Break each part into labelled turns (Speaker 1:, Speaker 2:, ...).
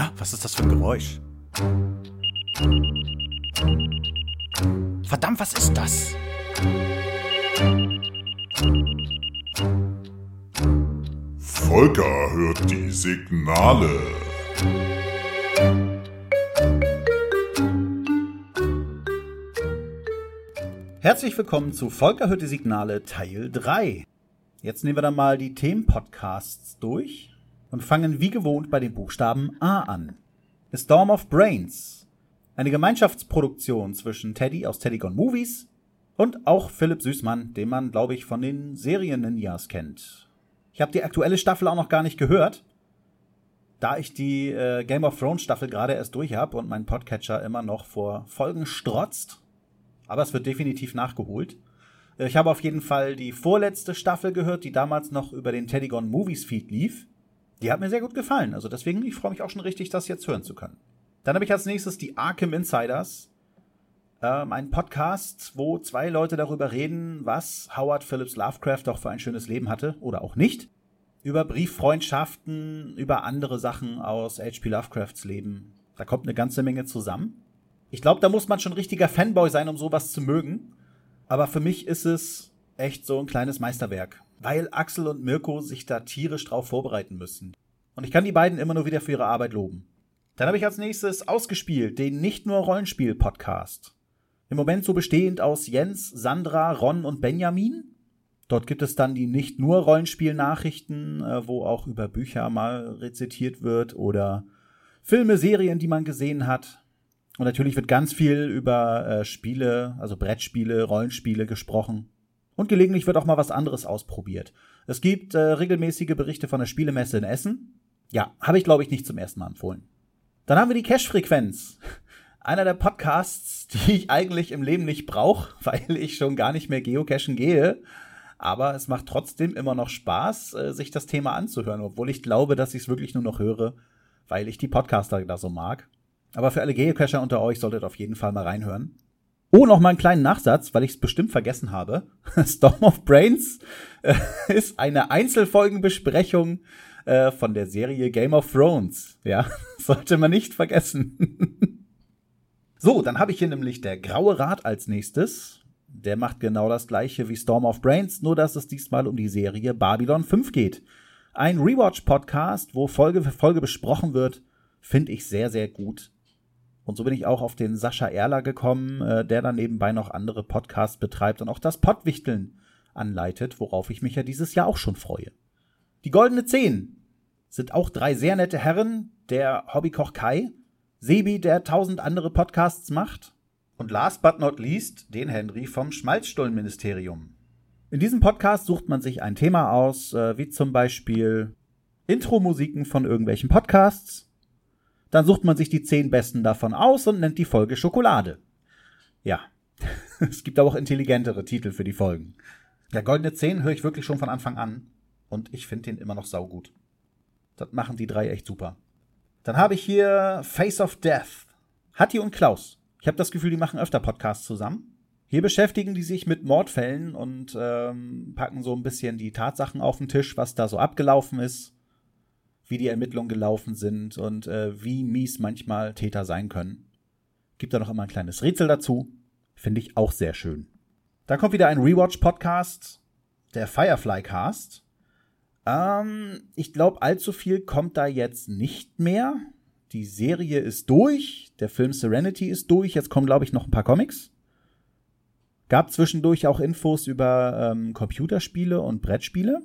Speaker 1: Na, was ist das für ein Geräusch? Verdammt, was ist das?
Speaker 2: Volker hört die Signale.
Speaker 1: Herzlich willkommen zu Volker hört die Signale Teil 3. Jetzt nehmen wir dann mal die Themenpodcasts durch und fangen wie gewohnt bei den Buchstaben A an. A Storm of Brains. Eine Gemeinschaftsproduktion zwischen Teddy aus Teddy Gone Movies und auch Philipp Süßmann, den man, glaube ich, von den Serien-Ninjas kennt. Ich habe die aktuelle Staffel auch noch gar nicht gehört, da ich die äh, Game of Thrones Staffel gerade erst durch habe und mein Podcatcher immer noch vor Folgen strotzt. Aber es wird definitiv nachgeholt. Äh, ich habe auf jeden Fall die vorletzte Staffel gehört, die damals noch über den Teddygon Movies Feed lief. Die hat mir sehr gut gefallen. Also deswegen, ich freue mich auch schon richtig, das jetzt hören zu können. Dann habe ich als nächstes die Arkham Insiders. Ähm, ein Podcast, wo zwei Leute darüber reden, was Howard Phillips Lovecraft doch für ein schönes Leben hatte oder auch nicht. Über Brieffreundschaften, über andere Sachen aus H.P. Lovecrafts Leben. Da kommt eine ganze Menge zusammen. Ich glaube, da muss man schon richtiger Fanboy sein, um sowas zu mögen. Aber für mich ist es echt so ein kleines Meisterwerk weil Axel und Mirko sich da tierisch drauf vorbereiten müssen. Und ich kann die beiden immer nur wieder für ihre Arbeit loben. Dann habe ich als nächstes ausgespielt den Nicht nur Rollenspiel Podcast. Im Moment so bestehend aus Jens, Sandra, Ron und Benjamin. Dort gibt es dann die nicht nur Rollenspiel-Nachrichten, äh, wo auch über Bücher mal rezitiert wird oder Filme, Serien, die man gesehen hat. Und natürlich wird ganz viel über äh, Spiele, also Brettspiele, Rollenspiele gesprochen. Und gelegentlich wird auch mal was anderes ausprobiert. Es gibt äh, regelmäßige Berichte von der Spielemesse in Essen. Ja, habe ich glaube ich nicht zum ersten Mal empfohlen. Dann haben wir die Cash-Frequenz. Einer der Podcasts, die ich eigentlich im Leben nicht brauche, weil ich schon gar nicht mehr geocachen gehe. Aber es macht trotzdem immer noch Spaß, äh, sich das Thema anzuhören, obwohl ich glaube, dass ich es wirklich nur noch höre, weil ich die Podcaster da so mag. Aber für alle Geocacher unter euch solltet auf jeden Fall mal reinhören. Oh, noch mal einen kleinen Nachsatz, weil ich es bestimmt vergessen habe. Storm of Brains äh, ist eine Einzelfolgenbesprechung äh, von der Serie Game of Thrones. Ja, sollte man nicht vergessen. so, dann habe ich hier nämlich der Graue Rat als nächstes. Der macht genau das gleiche wie Storm of Brains, nur dass es diesmal um die Serie Babylon 5 geht. Ein Rewatch-Podcast, wo Folge für Folge besprochen wird, finde ich sehr, sehr gut und so bin ich auch auf den Sascha Erler gekommen, äh, der dann nebenbei noch andere Podcasts betreibt und auch das Pottwichteln anleitet, worauf ich mich ja dieses Jahr auch schon freue. Die Goldene Zehn sind auch drei sehr nette Herren, der Hobbykoch Kai, Sebi, der tausend andere Podcasts macht, und last but not least den Henry vom Schmalzstollenministerium. In diesem Podcast sucht man sich ein Thema aus, äh, wie zum Beispiel Intro-Musiken von irgendwelchen Podcasts dann sucht man sich die zehn besten davon aus und nennt die Folge Schokolade. Ja. es gibt aber auch intelligentere Titel für die Folgen. Der Goldene Zehn höre ich wirklich schon von Anfang an. Und ich finde den immer noch saugut. Das machen die drei echt super. Dann habe ich hier Face of Death. Hatti und Klaus. Ich habe das Gefühl, die machen öfter Podcasts zusammen. Hier beschäftigen die sich mit Mordfällen und ähm, packen so ein bisschen die Tatsachen auf den Tisch, was da so abgelaufen ist wie die Ermittlungen gelaufen sind und äh, wie mies manchmal Täter sein können. Gibt da noch immer ein kleines Rätsel dazu. Finde ich auch sehr schön. Dann kommt wieder ein Rewatch-Podcast, der Firefly Cast. Ähm, ich glaube, allzu viel kommt da jetzt nicht mehr. Die Serie ist durch, der Film Serenity ist durch, jetzt kommen, glaube ich, noch ein paar Comics. Gab zwischendurch auch Infos über ähm, Computerspiele und Brettspiele.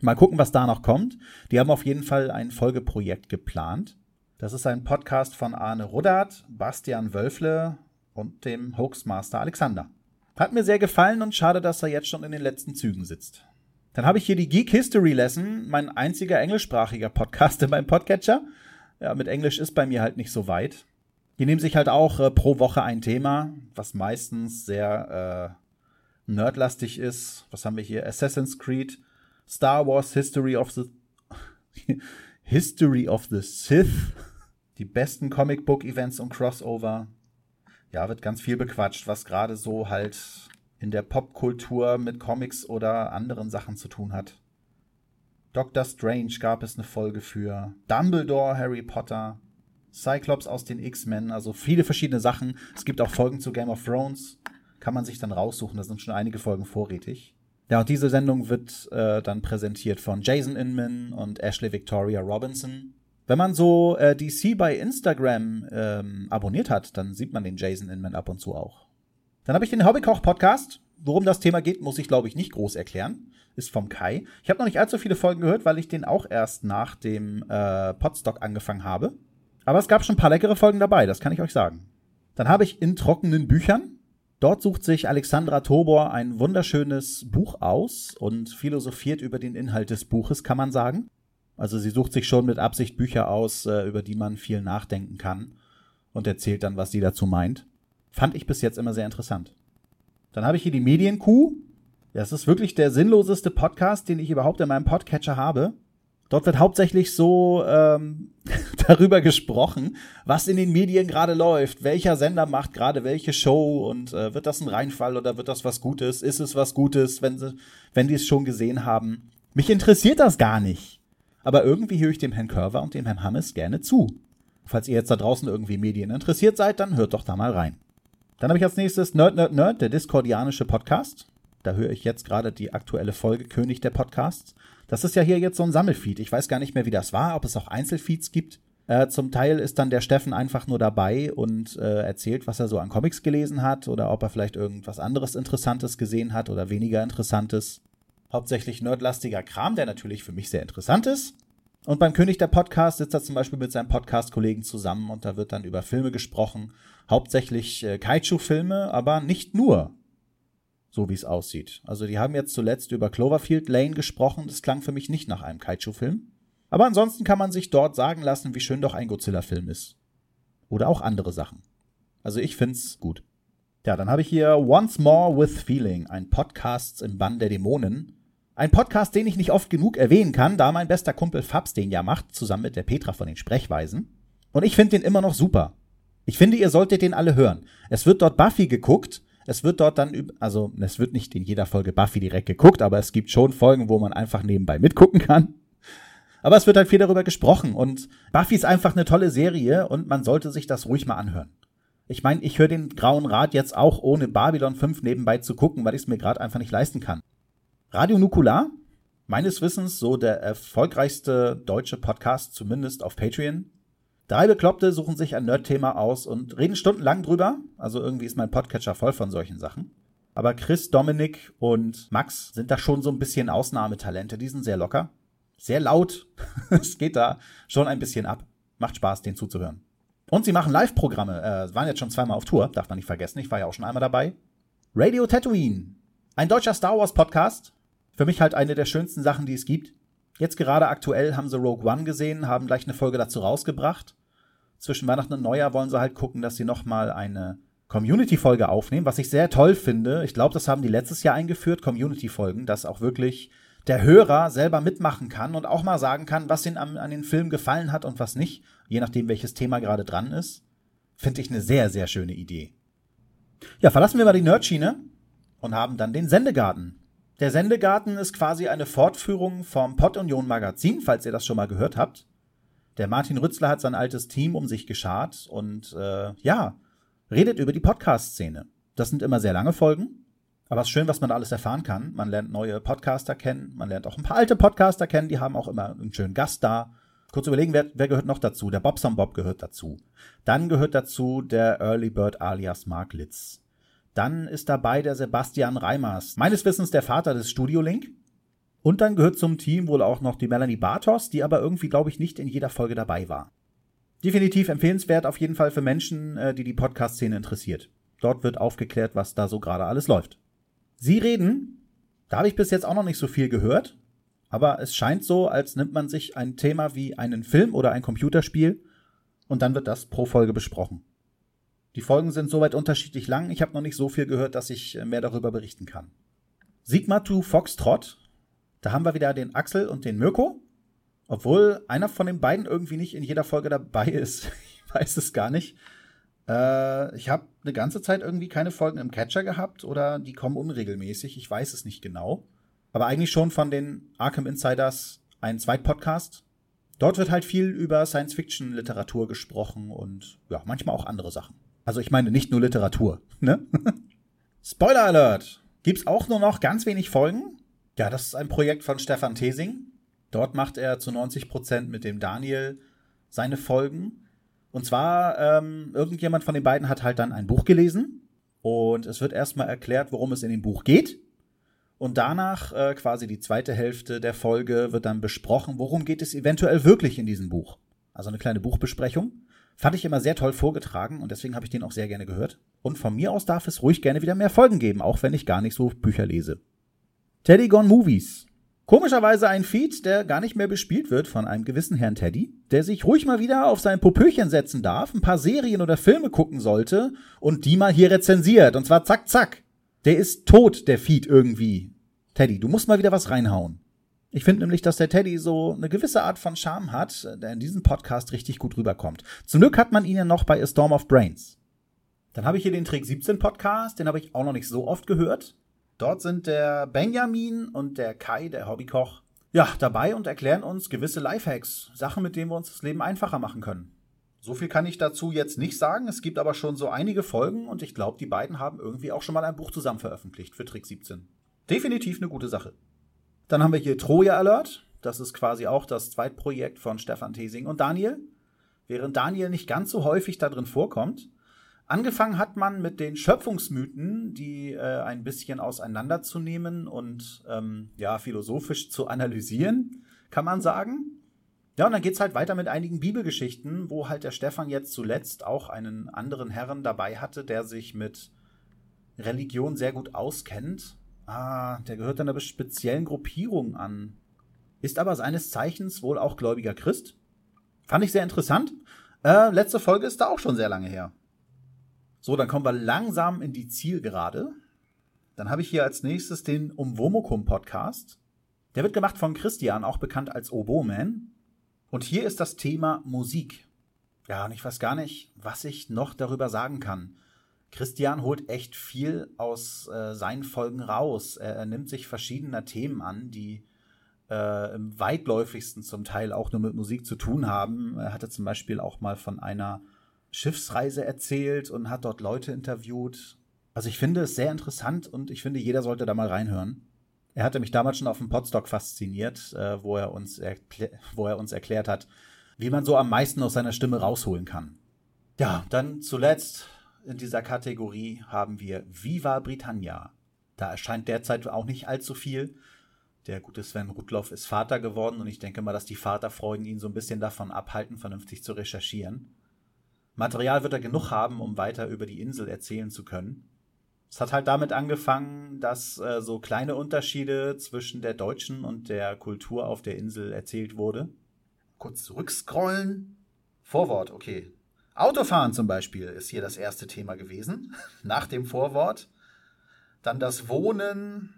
Speaker 1: Mal gucken, was da noch kommt. Die haben auf jeden Fall ein Folgeprojekt geplant. Das ist ein Podcast von Arne Ruddert, Bastian Wölfle und dem Hoaxmaster Alexander. Hat mir sehr gefallen und schade, dass er jetzt schon in den letzten Zügen sitzt. Dann habe ich hier die Geek History Lesson, mein einziger englischsprachiger Podcast in meinem Podcatcher. Ja, mit Englisch ist bei mir halt nicht so weit. Die nehmen sich halt auch äh, pro Woche ein Thema, was meistens sehr äh, nerdlastig ist. Was haben wir hier? Assassin's Creed, Star Wars History of the History of the Sith, die besten Comic Book Events und Crossover. Ja, wird ganz viel bequatscht, was gerade so halt in der Popkultur mit Comics oder anderen Sachen zu tun hat. Doctor Strange gab es eine Folge für, Dumbledore, Harry Potter. Cyclops aus den X-Men, also viele verschiedene Sachen. Es gibt auch Folgen zu Game of Thrones, kann man sich dann raussuchen, da sind schon einige Folgen vorrätig. Ja, und diese Sendung wird äh, dann präsentiert von Jason Inman und Ashley Victoria Robinson. Wenn man so äh, DC bei Instagram ähm, abonniert hat, dann sieht man den Jason Inman ab und zu auch. Dann habe ich den Hobbykoch-Podcast. Worum das Thema geht, muss ich, glaube ich, nicht groß erklären. Ist vom Kai. Ich habe noch nicht allzu viele Folgen gehört, weil ich den auch erst nach dem äh, Podstock angefangen habe. Aber es gab schon ein paar leckere Folgen dabei, das kann ich euch sagen. Dann habe ich in trockenen Büchern Dort sucht sich Alexandra Tobor ein wunderschönes Buch aus und philosophiert über den Inhalt des Buches, kann man sagen. Also sie sucht sich schon mit Absicht Bücher aus, äh, über die man viel nachdenken kann und erzählt dann, was sie dazu meint. Fand ich bis jetzt immer sehr interessant. Dann habe ich hier die Medienkuh. Das ist wirklich der sinnloseste Podcast, den ich überhaupt in meinem Podcatcher habe. Dort wird hauptsächlich so ähm, darüber gesprochen, was in den Medien gerade läuft, welcher Sender macht gerade welche Show und äh, wird das ein Reinfall oder wird das was Gutes? Ist es was Gutes, wenn sie, wenn die es schon gesehen haben? Mich interessiert das gar nicht. Aber irgendwie höre ich dem Herrn Körver und dem Herrn Hammes gerne zu. Falls ihr jetzt da draußen irgendwie Medien interessiert seid, dann hört doch da mal rein. Dann habe ich als nächstes Nerd, Nerd, Nerd, der discordianische Podcast. Da höre ich jetzt gerade die aktuelle Folge König der Podcasts. Das ist ja hier jetzt so ein Sammelfeed. Ich weiß gar nicht mehr, wie das war, ob es auch Einzelfeeds gibt. Äh, zum Teil ist dann der Steffen einfach nur dabei und äh, erzählt, was er so an Comics gelesen hat oder ob er vielleicht irgendwas anderes Interessantes gesehen hat oder weniger Interessantes. Hauptsächlich nerdlastiger Kram, der natürlich für mich sehr interessant ist. Und beim König der Podcast sitzt er zum Beispiel mit seinem Podcast-Kollegen zusammen und da wird dann über Filme gesprochen. Hauptsächlich äh, Kaiju-Filme, aber nicht nur so wie es aussieht. Also die haben jetzt zuletzt über Cloverfield Lane gesprochen, das klang für mich nicht nach einem Kaiju-Film. Aber ansonsten kann man sich dort sagen lassen, wie schön doch ein Godzilla-Film ist. Oder auch andere Sachen. Also ich find's gut. Ja, dann habe ich hier Once More with Feeling, ein Podcast im Bann der Dämonen. Ein Podcast, den ich nicht oft genug erwähnen kann, da mein bester Kumpel Fabs den ja macht, zusammen mit der Petra von den Sprechweisen. Und ich finde den immer noch super. Ich finde, ihr solltet den alle hören. Es wird dort Buffy geguckt es wird dort dann, also es wird nicht in jeder Folge Buffy direkt geguckt, aber es gibt schon Folgen, wo man einfach nebenbei mitgucken kann. Aber es wird halt viel darüber gesprochen und Buffy ist einfach eine tolle Serie und man sollte sich das ruhig mal anhören. Ich meine, ich höre den Grauen Rat jetzt auch ohne Babylon 5 nebenbei zu gucken, weil ich es mir gerade einfach nicht leisten kann. Radio Nukular, meines Wissens so der erfolgreichste deutsche Podcast, zumindest auf Patreon. Drei Bekloppte suchen sich ein Nerd-Thema aus und reden stundenlang drüber. Also irgendwie ist mein Podcatcher voll von solchen Sachen. Aber Chris, Dominik und Max sind da schon so ein bisschen Ausnahmetalente. Die sind sehr locker, sehr laut. es geht da schon ein bisschen ab. Macht Spaß, denen zuzuhören. Und sie machen Live-Programme. Äh, waren jetzt schon zweimal auf Tour, darf man nicht vergessen. Ich war ja auch schon einmal dabei. Radio Tatooine. Ein deutscher Star Wars Podcast. Für mich halt eine der schönsten Sachen, die es gibt. Jetzt gerade aktuell haben sie Rogue One gesehen, haben gleich eine Folge dazu rausgebracht zwischen Weihnachten und Neujahr wollen sie halt gucken, dass sie nochmal eine Community-Folge aufnehmen, was ich sehr toll finde. Ich glaube, das haben die letztes Jahr eingeführt, Community-Folgen, dass auch wirklich der Hörer selber mitmachen kann und auch mal sagen kann, was ihm an, an den Film gefallen hat und was nicht, je nachdem, welches Thema gerade dran ist. Finde ich eine sehr, sehr schöne Idee. Ja, verlassen wir mal die Nerdschiene und haben dann den Sendegarten. Der Sendegarten ist quasi eine Fortführung vom Pod Union Magazin, falls ihr das schon mal gehört habt. Der Martin Rützler hat sein altes Team um sich geschart und äh, ja, redet über die Podcast-Szene. Das sind immer sehr lange Folgen, aber es ist schön, was man da alles erfahren kann. Man lernt neue Podcaster kennen, man lernt auch ein paar alte Podcaster kennen, die haben auch immer einen schönen Gast da. Kurz überlegen, wer, wer gehört noch dazu? Der Bobson Bob gehört dazu. Dann gehört dazu der Early Bird alias Mark Litz. Dann ist dabei der Sebastian Reimers, meines Wissens der Vater des Studio Link. Und dann gehört zum Team wohl auch noch die Melanie Bartos, die aber irgendwie, glaube ich, nicht in jeder Folge dabei war. Definitiv empfehlenswert auf jeden Fall für Menschen, äh, die die Podcast-Szene interessiert. Dort wird aufgeklärt, was da so gerade alles läuft. Sie reden, da habe ich bis jetzt auch noch nicht so viel gehört, aber es scheint so, als nimmt man sich ein Thema wie einen Film oder ein Computerspiel und dann wird das pro Folge besprochen. Die Folgen sind soweit unterschiedlich lang, ich habe noch nicht so viel gehört, dass ich äh, mehr darüber berichten kann. Sigma 2 Foxtrot da haben wir wieder den Axel und den Mirko. Obwohl einer von den beiden irgendwie nicht in jeder Folge dabei ist. ich weiß es gar nicht. Äh, ich habe eine ganze Zeit irgendwie keine Folgen im Catcher gehabt oder die kommen unregelmäßig. Ich weiß es nicht genau. Aber eigentlich schon von den Arkham Insiders ein Zweitpodcast. Dort wird halt viel über Science-Fiction-Literatur gesprochen und ja, manchmal auch andere Sachen. Also ich meine nicht nur Literatur, ne? Spoiler Alert! Gibt's auch nur noch ganz wenig Folgen? Ja, das ist ein Projekt von Stefan Tesing. Dort macht er zu 90 Prozent mit dem Daniel seine Folgen. Und zwar, ähm, irgendjemand von den beiden hat halt dann ein Buch gelesen und es wird erstmal erklärt, worum es in dem Buch geht. Und danach, äh, quasi die zweite Hälfte der Folge, wird dann besprochen, worum geht es eventuell wirklich in diesem Buch. Also eine kleine Buchbesprechung. Fand ich immer sehr toll vorgetragen und deswegen habe ich den auch sehr gerne gehört. Und von mir aus darf es ruhig gerne wieder mehr Folgen geben, auch wenn ich gar nicht so Bücher lese. Teddy Gone Movies Komischerweise ein Feed, der gar nicht mehr bespielt wird von einem gewissen Herrn Teddy, der sich ruhig mal wieder auf sein Popöchen setzen darf, ein paar Serien oder Filme gucken sollte und die mal hier rezensiert. Und zwar zack, zack. Der ist tot, der Feed irgendwie. Teddy, du musst mal wieder was reinhauen. Ich finde nämlich, dass der Teddy so eine gewisse Art von Charme hat, der in diesem Podcast richtig gut rüberkommt. Zum Glück hat man ihn ja noch bei A Storm of Brains. Dann habe ich hier den Trick 17 Podcast, den habe ich auch noch nicht so oft gehört. Dort sind der Benjamin und der Kai, der Hobbykoch, ja, dabei und erklären uns gewisse Lifehacks, Sachen, mit denen wir uns das Leben einfacher machen können. So viel kann ich dazu jetzt nicht sagen. Es gibt aber schon so einige Folgen und ich glaube, die beiden haben irgendwie auch schon mal ein Buch zusammen veröffentlicht für Trick 17. Definitiv eine gute Sache. Dann haben wir hier Troja Alert. Das ist quasi auch das Zweitprojekt von Stefan Thesing und Daniel. Während Daniel nicht ganz so häufig da drin vorkommt, Angefangen hat man mit den Schöpfungsmythen, die äh, ein bisschen auseinanderzunehmen und ähm, ja, philosophisch zu analysieren, kann man sagen. Ja, und dann geht's halt weiter mit einigen Bibelgeschichten, wo halt der Stefan jetzt zuletzt auch einen anderen Herren dabei hatte, der sich mit Religion sehr gut auskennt. Ah, der gehört einer speziellen Gruppierung an. Ist aber seines Zeichens wohl auch gläubiger Christ. Fand ich sehr interessant. Äh, letzte Folge ist da auch schon sehr lange her. So, dann kommen wir langsam in die Zielgerade. Dann habe ich hier als nächstes den Umwomukum Podcast. Der wird gemacht von Christian, auch bekannt als Oboman. Und hier ist das Thema Musik. Ja, und ich weiß gar nicht, was ich noch darüber sagen kann. Christian holt echt viel aus äh, seinen Folgen raus. Er, er, nimmt sich verschiedener Themen an, die äh, im weitläufigsten zum Teil auch nur mit Musik zu tun haben. Er hatte zum Beispiel auch mal von einer Schiffsreise erzählt und hat dort Leute interviewt. Also ich finde es sehr interessant und ich finde, jeder sollte da mal reinhören. Er hatte mich damals schon auf dem Podstock fasziniert, äh, wo, er uns wo er uns erklärt hat, wie man so am meisten aus seiner Stimme rausholen kann. Ja, dann zuletzt in dieser Kategorie haben wir Viva Britannia. Da erscheint derzeit auch nicht allzu viel. Der gute Sven Rudloff ist Vater geworden und ich denke mal, dass die Vaterfreuden ihn so ein bisschen davon abhalten, vernünftig zu recherchieren. Material wird er genug haben, um weiter über die Insel erzählen zu können. Es hat halt damit angefangen, dass äh, so kleine Unterschiede zwischen der deutschen und der Kultur auf der Insel erzählt wurde. Kurz zurückscrollen. Vorwort, okay. Autofahren zum Beispiel ist hier das erste Thema gewesen, nach dem Vorwort. Dann das Wohnen.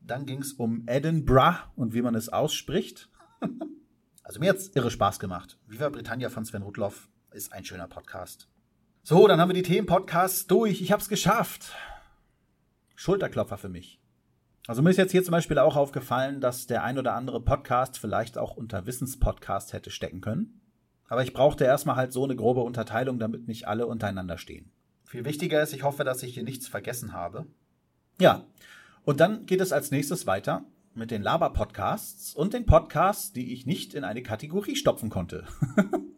Speaker 1: Dann ging es um Edinburgh und wie man es ausspricht. also mir hat es irre Spaß gemacht. Viva Britannia von Sven Rudloff ist ein schöner Podcast. So, dann haben wir die Themenpodcasts durch. Ich habe es geschafft. Schulterklopfer für mich. Also mir ist jetzt hier zum Beispiel auch aufgefallen, dass der ein oder andere Podcast vielleicht auch unter Wissenspodcast hätte stecken können. Aber ich brauchte erstmal halt so eine grobe Unterteilung, damit nicht alle untereinander stehen. Viel wichtiger ist, ich hoffe, dass ich hier nichts vergessen habe. Ja, und dann geht es als nächstes weiter mit den Laber-Podcasts und den Podcasts, die ich nicht in eine Kategorie stopfen konnte.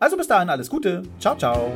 Speaker 1: Also bis dahin alles Gute. Ciao, ciao.